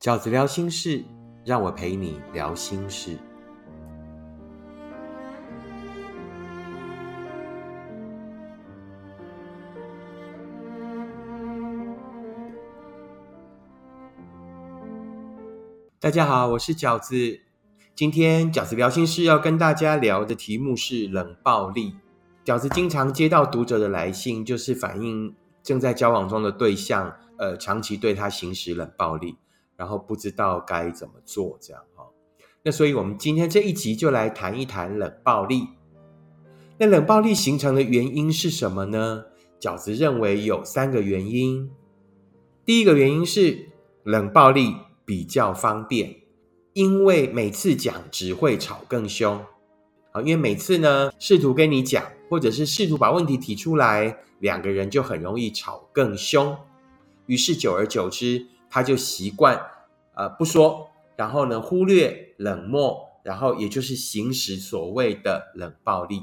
饺子聊心事，让我陪你聊心事。大家好，我是饺子。今天饺子聊心事要跟大家聊的题目是冷暴力。饺子经常接到读者的来信，就是反映正在交往中的对象，呃，长期对他行使冷暴力，然后不知道该怎么做，这样哈。那所以我们今天这一集就来谈一谈冷暴力。那冷暴力形成的原因是什么呢？饺子认为有三个原因。第一个原因是冷暴力比较方便，因为每次讲只会吵更凶。啊，因为每次呢试图跟你讲，或者是试图把问题提出来，两个人就很容易吵更凶。于是久而久之，他就习惯呃不说，然后呢忽略、冷漠，然后也就是行使所谓的冷暴力。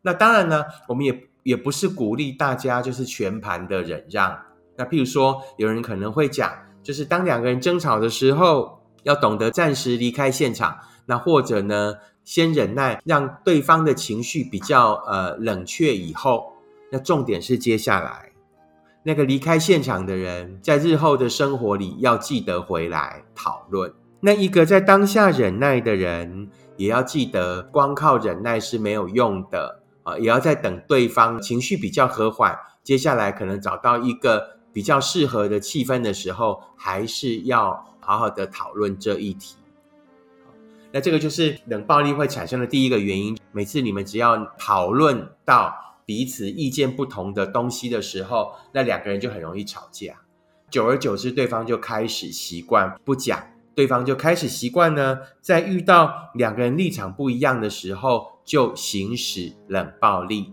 那当然呢，我们也也不是鼓励大家就是全盘的忍让。那譬如说，有人可能会讲，就是当两个人争吵的时候，要懂得暂时离开现场。那或者呢？先忍耐，让对方的情绪比较呃冷却以后，那重点是接下来那个离开现场的人，在日后的生活里要记得回来讨论。那一个在当下忍耐的人，也要记得，光靠忍耐是没有用的啊，也要在等对方情绪比较和缓，接下来可能找到一个比较适合的气氛的时候，还是要好好的讨论这一题。那这个就是冷暴力会产生的第一个原因。每次你们只要讨论到彼此意见不同的东西的时候，那两个人就很容易吵架。久而久之，对方就开始习惯不讲，对方就开始习惯呢，在遇到两个人立场不一样的时候，就行使冷暴力。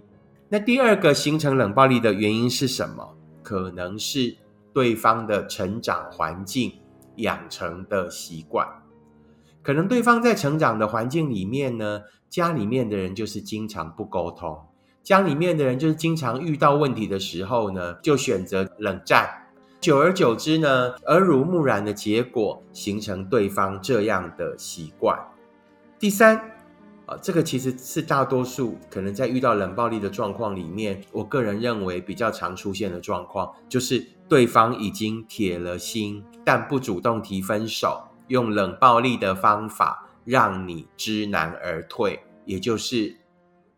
那第二个形成冷暴力的原因是什么？可能是对方的成长环境养成的习惯。可能对方在成长的环境里面呢，家里面的人就是经常不沟通，家里面的人就是经常遇到问题的时候呢，就选择冷战，久而久之呢，耳濡目染的结果，形成对方这样的习惯。第三，啊，这个其实是大多数可能在遇到冷暴力的状况里面，我个人认为比较常出现的状况，就是对方已经铁了心，但不主动提分手。用冷暴力的方法让你知难而退，也就是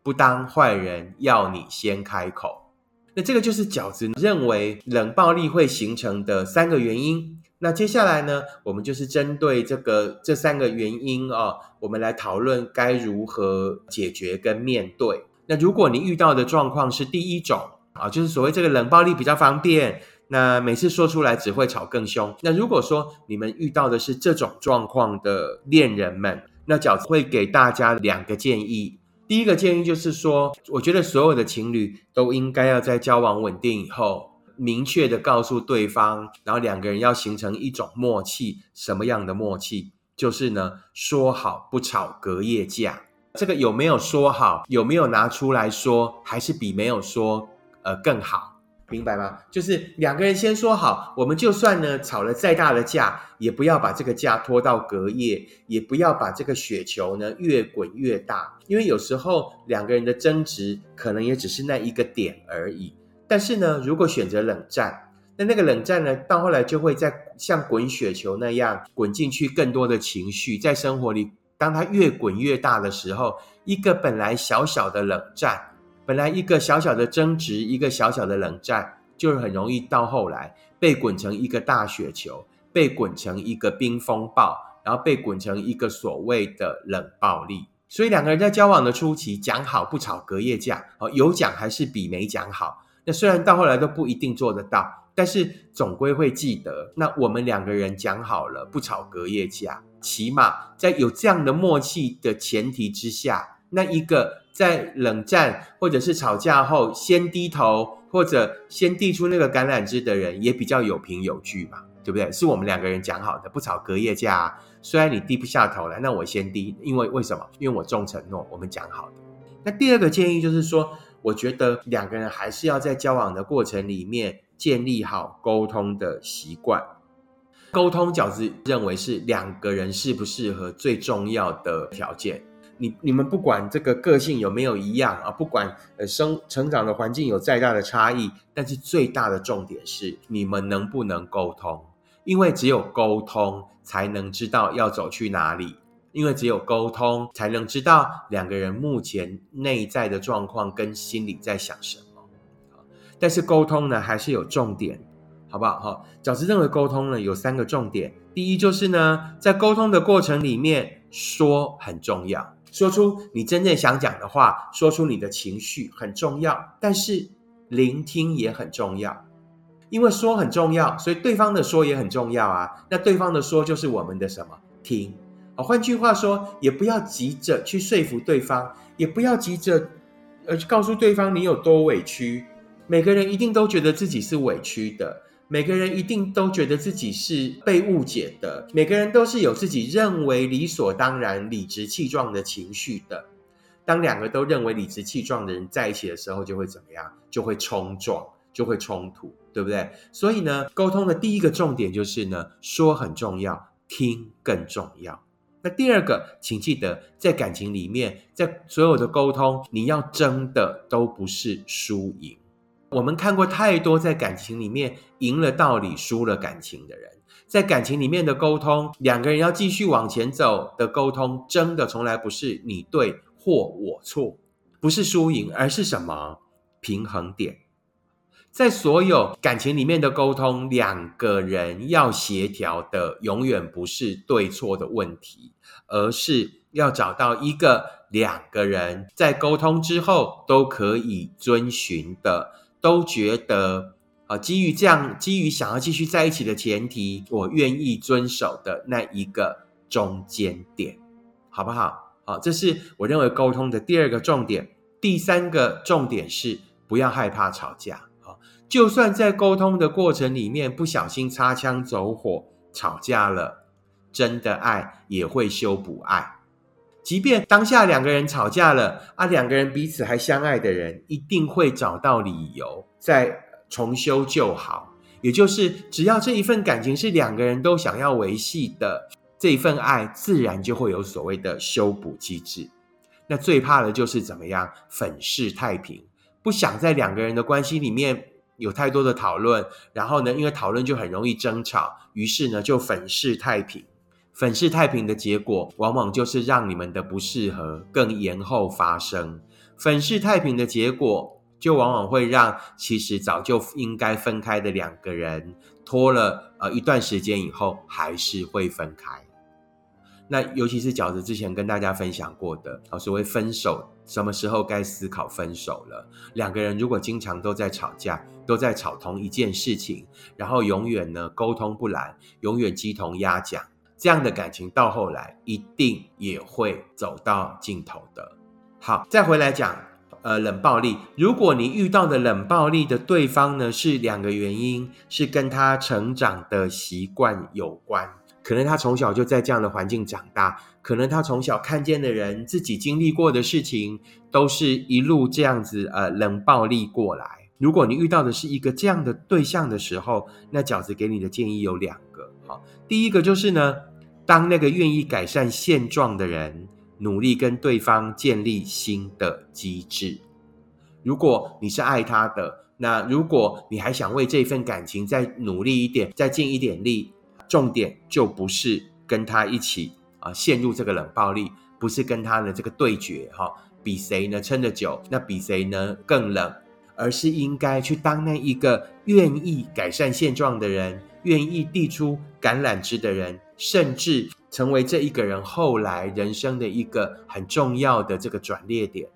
不当坏人，要你先开口。那这个就是饺子认为冷暴力会形成的三个原因。那接下来呢，我们就是针对这个这三个原因啊，我们来讨论该如何解决跟面对。那如果你遇到的状况是第一种啊，就是所谓这个冷暴力比较方便。那每次说出来只会吵更凶。那如果说你们遇到的是这种状况的恋人们，那饺子会给大家两个建议。第一个建议就是说，我觉得所有的情侣都应该要在交往稳定以后，明确的告诉对方，然后两个人要形成一种默契。什么样的默契？就是呢，说好不吵隔夜架。这个有没有说好？有没有拿出来说？还是比没有说呃更好？明白吗？就是两个人先说好，我们就算呢吵了再大的架，也不要把这个架拖到隔夜，也不要把这个雪球呢越滚越大。因为有时候两个人的争执可能也只是那一个点而已。但是呢，如果选择冷战，那那个冷战呢，到后来就会在像滚雪球那样滚进去更多的情绪，在生活里，当它越滚越大的时候，一个本来小小的冷战。本来一个小小的争执，一个小小的冷战，就是很容易到后来被滚成一个大雪球，被滚成一个冰风暴，然后被滚成一个所谓的冷暴力。所以两个人在交往的初期讲好不吵隔夜架，哦，有讲还是比没讲好。那虽然到后来都不一定做得到，但是总归会记得。那我们两个人讲好了不吵隔夜架，起码在有这样的默契的前提之下，那一个。在冷战或者是吵架后，先低头或者先递出那个橄榄枝的人，也比较有凭有据嘛，对不对？是我们两个人讲好的，不吵隔夜架。虽然你低不下头来，那我先低，因为为什么？因为我重承诺，我们讲好的。那第二个建议就是说，我觉得两个人还是要在交往的过程里面建立好沟通的习惯。沟通饺子认为是两个人适不适合最重要的条件。你你们不管这个个性有没有一样啊，不管呃生成长的环境有再大的差异，但是最大的重点是你们能不能沟通，因为只有沟通才能知道要走去哪里，因为只有沟通才能知道两个人目前内在的状况跟心里在想什么。但是沟通呢还是有重点，好不好？哈，饺子认为沟通呢有三个重点，第一就是呢在沟通的过程里面说很重要。说出你真正想讲的话，说出你的情绪很重要，但是聆听也很重要。因为说很重要，所以对方的说也很重要啊。那对方的说就是我们的什么听？啊，换句话说，也不要急着去说服对方，也不要急着呃告诉对方你有多委屈。每个人一定都觉得自己是委屈的。每个人一定都觉得自己是被误解的，每个人都是有自己认为理所当然、理直气壮的情绪的。当两个都认为理直气壮的人在一起的时候，就会怎么样？就会冲撞，就会冲突，对不对？所以呢，沟通的第一个重点就是呢，说很重要，听更重要。那第二个，请记得，在感情里面，在所有的沟通，你要争的都不是输赢。我们看过太多在感情里面赢了道理、输了感情的人，在感情里面的沟通，两个人要继续往前走的沟通，真的从来不是你对或我错，不是输赢，而是什么平衡点。在所有感情里面的沟通，两个人要协调的，永远不是对错的问题，而是要找到一个两个人在沟通之后都可以遵循的。都觉得啊，基于这样，基于想要继续在一起的前提，我愿意遵守的那一个中间点，好不好？好，这是我认为沟通的第二个重点。第三个重点是不要害怕吵架啊，就算在沟通的过程里面不小心擦枪走火吵架了，真的爱也会修补爱。即便当下两个人吵架了啊，两个人彼此还相爱的人，一定会找到理由再重修旧好。也就是只要这一份感情是两个人都想要维系的，这一份爱自然就会有所谓的修补机制。那最怕的就是怎么样粉饰太平，不想在两个人的关系里面有太多的讨论，然后呢，因为讨论就很容易争吵，于是呢就粉饰太平。粉饰太平的结果，往往就是让你们的不适合更延后发生。粉饰太平的结果，就往往会让其实早就应该分开的两个人，拖了呃一段时间以后，还是会分开。那尤其是饺子之前跟大家分享过的，啊，所谓分手，什么时候该思考分手了？两个人如果经常都在吵架，都在吵同一件事情，然后永远呢沟通不来，永远鸡同鸭讲。这样的感情到后来一定也会走到尽头的。好，再回来讲，呃，冷暴力。如果你遇到的冷暴力的对方呢，是两个原因，是跟他成长的习惯有关。可能他从小就在这样的环境长大，可能他从小看见的人，自己经历过的事情，都是一路这样子呃冷暴力过来。如果你遇到的是一个这样的对象的时候，那饺子给你的建议有两个。好，第一个就是呢。当那个愿意改善现状的人，努力跟对方建立新的机制。如果你是爱他的，那如果你还想为这份感情再努力一点，再尽一点力，重点就不是跟他一起啊陷入这个冷暴力，不是跟他的这个对决哈，比谁呢撑得久，那比谁呢更冷，而是应该去当那一个愿意改善现状的人。愿意递出橄榄枝的人，甚至成为这一个人后来人生的一个很重要的这个转捩点。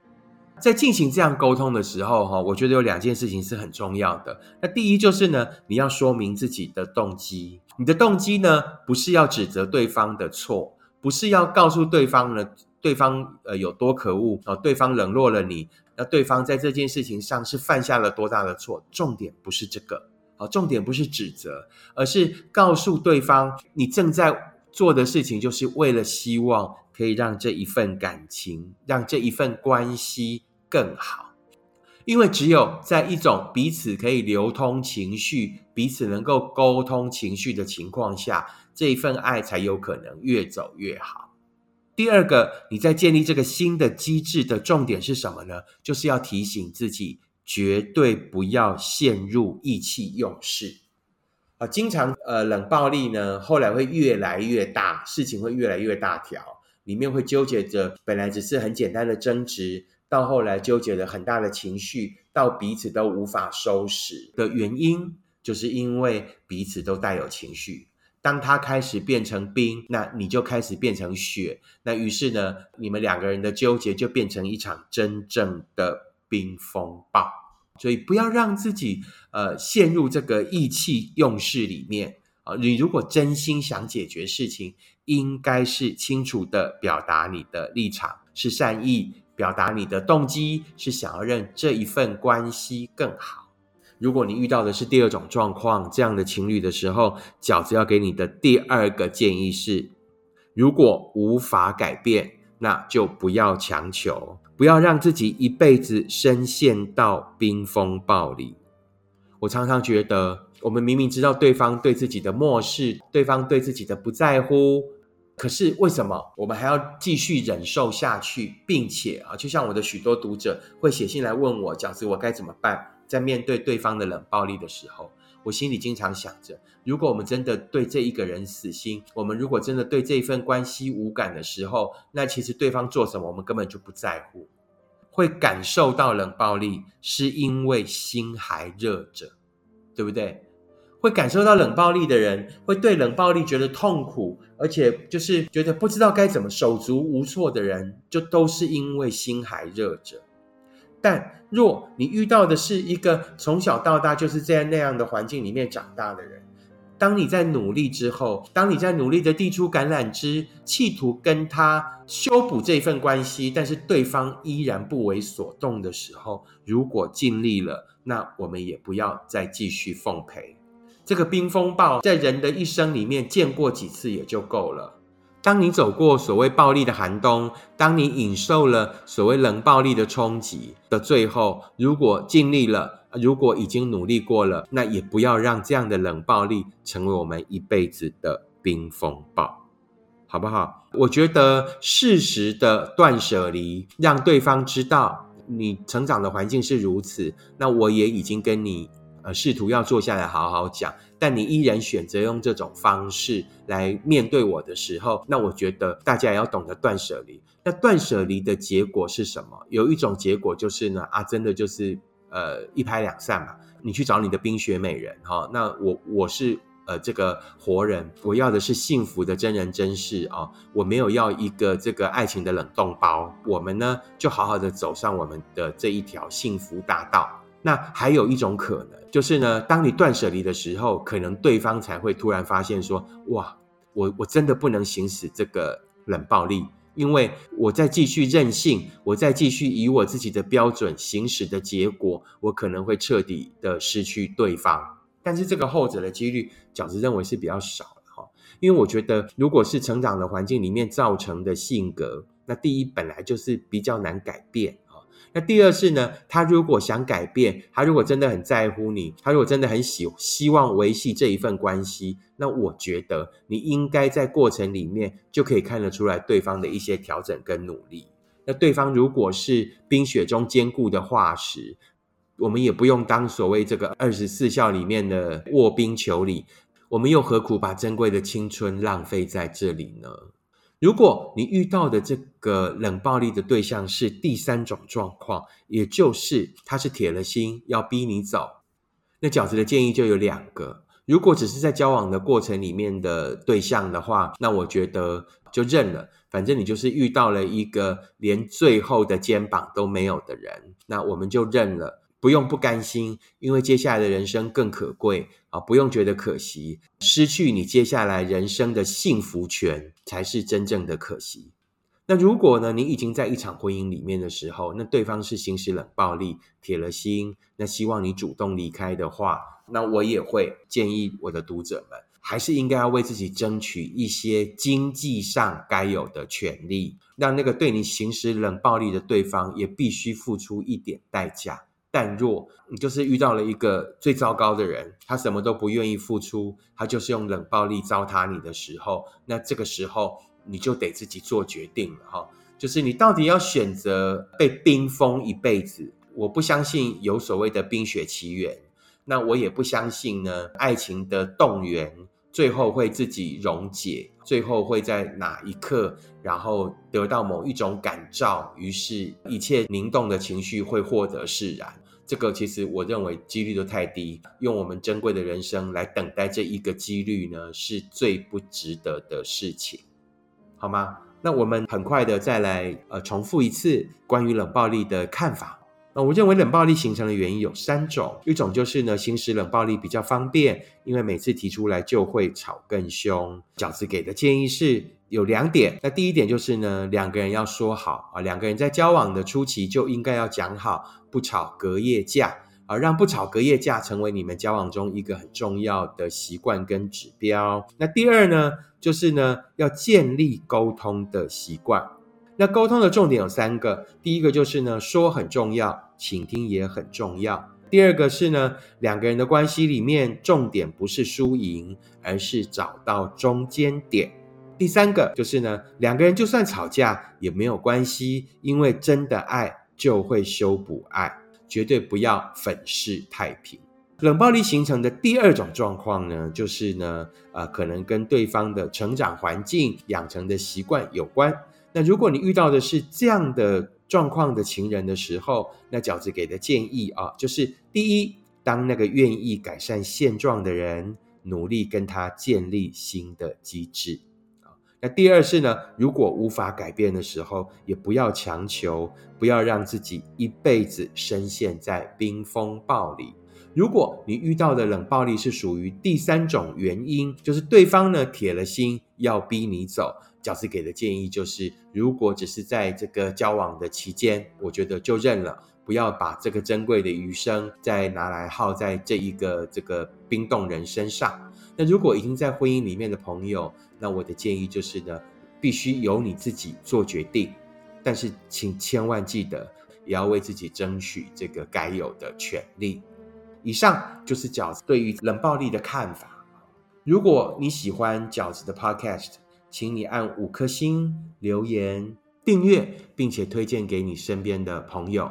在进行这样沟通的时候，哈，我觉得有两件事情是很重要的。那第一就是呢，你要说明自己的动机。你的动机呢，不是要指责对方的错，不是要告诉对方呢，对方呃有多可恶啊，对方冷落了你，那对方在这件事情上是犯下了多大的错？重点不是这个。好，重点不是指责，而是告诉对方，你正在做的事情，就是为了希望可以让这一份感情，让这一份关系更好。因为只有在一种彼此可以流通情绪、彼此能够沟通情绪的情况下，这一份爱才有可能越走越好。第二个，你在建立这个新的机制的重点是什么呢？就是要提醒自己，绝对不要陷入意气用事啊！经常呃冷暴力呢，后来会越来越大，事情会越来越大条，里面会纠结着本来只是很简单的争执。到后来纠结了很大的情绪，到彼此都无法收拾的原因，就是因为彼此都带有情绪。当他开始变成冰，那你就开始变成雪。那于是呢，你们两个人的纠结就变成一场真正的冰风暴。所以不要让自己呃陷入这个意气用事里面啊！你如果真心想解决事情，应该是清楚的表达你的立场，是善意。表达你的动机是想要让这一份关系更好。如果你遇到的是第二种状况，这样的情侣的时候，饺子要给你的第二个建议是：如果无法改变，那就不要强求，不要让自己一辈子深陷到冰风暴里。我常常觉得，我们明明知道对方对自己的漠视，对方对自己的不在乎。可是为什么我们还要继续忍受下去，并且啊，就像我的许多读者会写信来问我，饺子我该怎么办？在面对对方的冷暴力的时候，我心里经常想着，如果我们真的对这一个人死心，我们如果真的对这份关系无感的时候，那其实对方做什么，我们根本就不在乎。会感受到冷暴力，是因为心还热着，对不对？会感受到冷暴力的人，会对冷暴力觉得痛苦，而且就是觉得不知道该怎么手足无措的人，就都是因为心还热着。但若你遇到的是一个从小到大就是在那样的环境里面长大的人，当你在努力之后，当你在努力的递出橄榄枝，企图跟他修补这份关系，但是对方依然不为所动的时候，如果尽力了，那我们也不要再继续奉陪。这个冰风暴在人的一生里面见过几次也就够了。当你走过所谓暴力的寒冬，当你忍受了所谓冷暴力的冲击的最后，如果尽力了，如果已经努力过了，那也不要让这样的冷暴力成为我们一辈子的冰风暴，好不好？我觉得适时的断舍离，让对方知道你成长的环境是如此，那我也已经跟你。呃，试图要坐下来好好讲，但你依然选择用这种方式来面对我的时候，那我觉得大家也要懂得断舍离。那断舍离的结果是什么？有一种结果就是呢，啊，真的就是呃一拍两散嘛。你去找你的冰雪美人哈，那我我是呃这个活人，我要的是幸福的真人真事啊，我没有要一个这个爱情的冷冻包。我们呢就好好的走上我们的这一条幸福大道。那还有一种可能，就是呢，当你断舍离的时候，可能对方才会突然发现说：“哇，我我真的不能行使这个冷暴力，因为我再继续任性，我再继续以我自己的标准行使的结果，我可能会彻底的失去对方。但是这个后者的几率，饺子认为是比较少的哈，因为我觉得，如果是成长的环境里面造成的性格，那第一本来就是比较难改变。那第二是呢，他如果想改变，他如果真的很在乎你，他如果真的很喜希望维系这一份关系，那我觉得你应该在过程里面就可以看得出来对方的一些调整跟努力。那对方如果是冰雪中坚固的化石，我们也不用当所谓这个二十四孝里面的卧冰求鲤，我们又何苦把珍贵的青春浪费在这里呢？如果你遇到的这个冷暴力的对象是第三种状况，也就是他是铁了心要逼你走，那饺子的建议就有两个。如果只是在交往的过程里面的对象的话，那我觉得就认了，反正你就是遇到了一个连最后的肩膀都没有的人，那我们就认了。不用不甘心，因为接下来的人生更可贵啊！不用觉得可惜，失去你接下来人生的幸福权才是真正的可惜。那如果呢，你已经在一场婚姻里面的时候，那对方是行使冷暴力、铁了心，那希望你主动离开的话，那我也会建议我的读者们，还是应该要为自己争取一些经济上该有的权利，让那个对你行使冷暴力的对方也必须付出一点代价。淡若，你就是遇到了一个最糟糕的人，他什么都不愿意付出，他就是用冷暴力糟蹋你的时候，那这个时候你就得自己做决定了哈，就是你到底要选择被冰封一辈子？我不相信有所谓的冰雪奇缘，那我也不相信呢，爱情的动员。最后会自己溶解，最后会在哪一刻，然后得到某一种感召，于是一切凝冻的情绪会获得释然。这个其实我认为几率都太低，用我们珍贵的人生来等待这一个几率呢，是最不值得的事情，好吗？那我们很快的再来呃重复一次关于冷暴力的看法。那我认为冷暴力形成的原因有三种，一种就是呢，行使冷暴力比较方便，因为每次提出来就会吵更凶。饺子给的建议是有两点，那第一点就是呢，两个人要说好啊，两个人在交往的初期就应该要讲好，不吵隔夜架啊，让不吵隔夜架成为你们交往中一个很重要的习惯跟指标。那第二呢，就是呢，要建立沟通的习惯。那沟通的重点有三个，第一个就是呢，说很重要，倾听也很重要。第二个是呢，两个人的关系里面，重点不是输赢，而是找到中间点。第三个就是呢，两个人就算吵架也没有关系，因为真的爱就会修补爱，绝对不要粉饰太平。冷暴力形成的第二种状况呢，就是呢，呃，可能跟对方的成长环境、养成的习惯有关。那如果你遇到的是这样的状况的情人的时候，那饺子给的建议啊，就是第一，当那个愿意改善现状的人，努力跟他建立新的机制。第二是呢，如果无法改变的时候，也不要强求，不要让自己一辈子深陷在冰风暴里。如果你遇到的冷暴力是属于第三种原因，就是对方呢铁了心要逼你走。饺子给的建议就是，如果只是在这个交往的期间，我觉得就认了，不要把这个珍贵的余生再拿来耗在这一个这个冰冻人身上。那如果已经在婚姻里面的朋友，那我的建议就是呢，必须由你自己做决定，但是请千万记得，也要为自己争取这个该有的权利。以上就是饺子对于冷暴力的看法。如果你喜欢饺子的 Podcast，请你按五颗星留言、订阅，并且推荐给你身边的朋友。